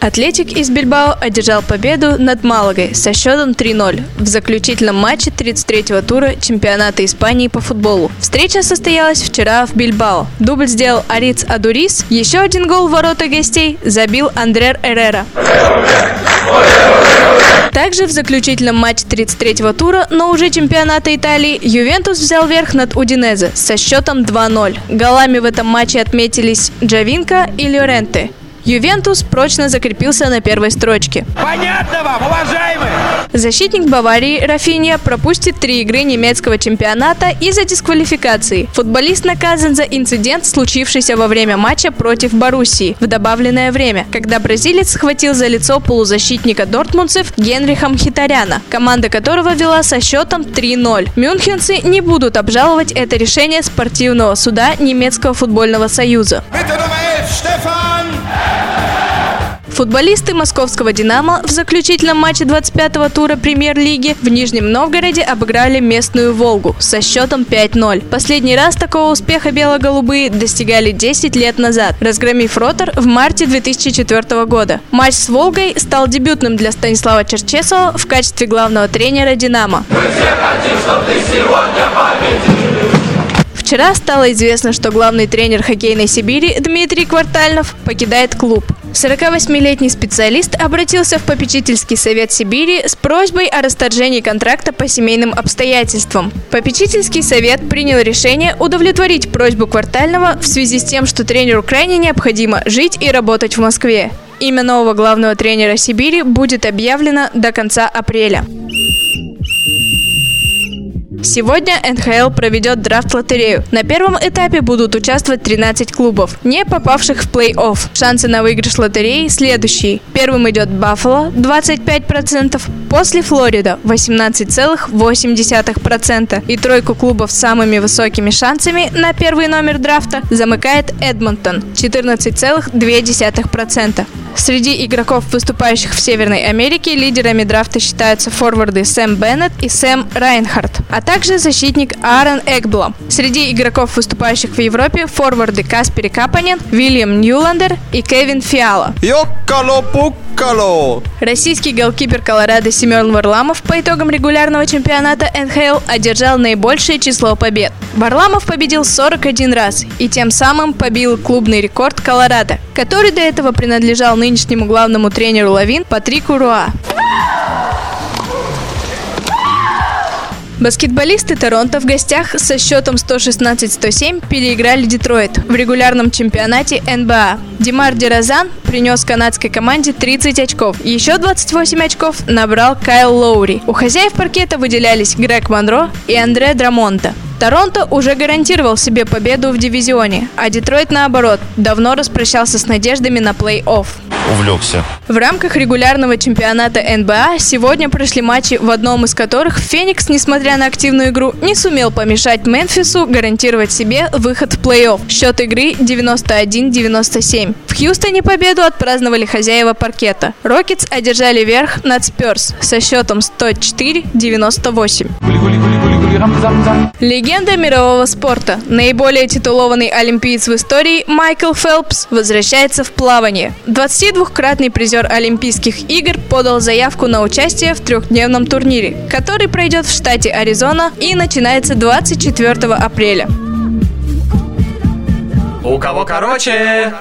Атлетик из Бильбао одержал победу над Малагой со счетом 3-0 в заключительном матче 33-го тура чемпионата Испании по футболу. Встреча состоялась вчера в Бильбао. Дубль сделал Ариц Адурис, еще один гол в ворота гостей забил Андрер Эррера. Также в заключительном матче 33-го тура, но уже чемпионата Италии, Ювентус взял верх над Удинезе со счетом 2-0. Голами в этом матче отметились Джавинка и Лоренте. Ювентус прочно закрепился на первой строчке. Понятно вам, уважаемые? Защитник Баварии Рафинья пропустит три игры немецкого чемпионата из-за дисквалификации. Футболист наказан за инцидент, случившийся во время матча против Боруссии в добавленное время, когда бразилец схватил за лицо полузащитника дортмундцев Генриха Мхитаряна, команда которого вела со счетом 3-0. Мюнхенцы не будут обжаловать это решение спортивного суда немецкого футбольного союза. Bitte Nummer 11, Stefan. Футболисты московского «Динамо» в заключительном матче 25-го тура премьер-лиги в Нижнем Новгороде обыграли местную «Волгу» со счетом 5-0. Последний раз такого успеха бело-голубые достигали 10 лет назад, разгромив «Ротор» в марте 2004 года. Матч с «Волгой» стал дебютным для Станислава Черчесова в качестве главного тренера «Динамо». Вчера стало известно, что главный тренер хоккейной Сибири Дмитрий Квартальнов покидает клуб. 48-летний специалист обратился в попечительский совет Сибири с просьбой о расторжении контракта по семейным обстоятельствам. Попечительский совет принял решение удовлетворить просьбу Квартального в связи с тем, что тренеру крайне необходимо жить и работать в Москве. Имя нового главного тренера Сибири будет объявлено до конца апреля. Сегодня НХЛ проведет драфт-лотерею. На первом этапе будут участвовать 13 клубов, не попавших в плей-офф. Шансы на выигрыш лотереи следующие. Первым идет Баффало 25%, после Флорида 18,8%. И тройку клубов с самыми высокими шансами на первый номер драфта замыкает Эдмонтон 14,2%. Среди игроков, выступающих в Северной Америке, лидерами драфта считаются форварды Сэм Беннет и Сэм Райнхард, а также защитник Аарон Экблад. Среди игроков, выступающих в Европе, форварды Каспери Капанен, Вильям Нюландер и Кевин Фиала. Йоккало-пуккало! Российский голкипер Колорадо Семен Варламов по итогам регулярного чемпионата НХЛ одержал наибольшее число побед. Варламов победил 41 раз и тем самым побил клубный рекорд Колорадо, который до этого принадлежал нынешнему главному тренеру Лавин Патрику Руа. Баскетболисты Торонто в гостях со счетом 116-107 переиграли Детройт в регулярном чемпионате НБА. Димар Дерозан принес канадской команде 30 очков. Еще 28 очков набрал Кайл Лоури. У хозяев паркета выделялись Грег Монро и Андре Драмонта. Торонто уже гарантировал себе победу в дивизионе, а Детройт, наоборот, давно распрощался с надеждами на плей-офф. Увлекся. В рамках регулярного чемпионата НБА сегодня прошли матчи, в одном из которых Феникс, несмотря на активную игру, не сумел помешать Мемфису гарантировать себе выход в плей-офф. Счет игры 91-97. В Хьюстоне победу отпраздновали хозяева паркета. Рокетс одержали верх над Спёрс со счетом 104-98. Легенда мирового спорта. Наиболее титулованный олимпиец в истории Майкл Фелпс возвращается в плавание. 22-кратный призер Олимпийских игр подал заявку на участие в трехдневном турнире, который пройдет в штате Аризона и начинается 24 апреля. У кого короче?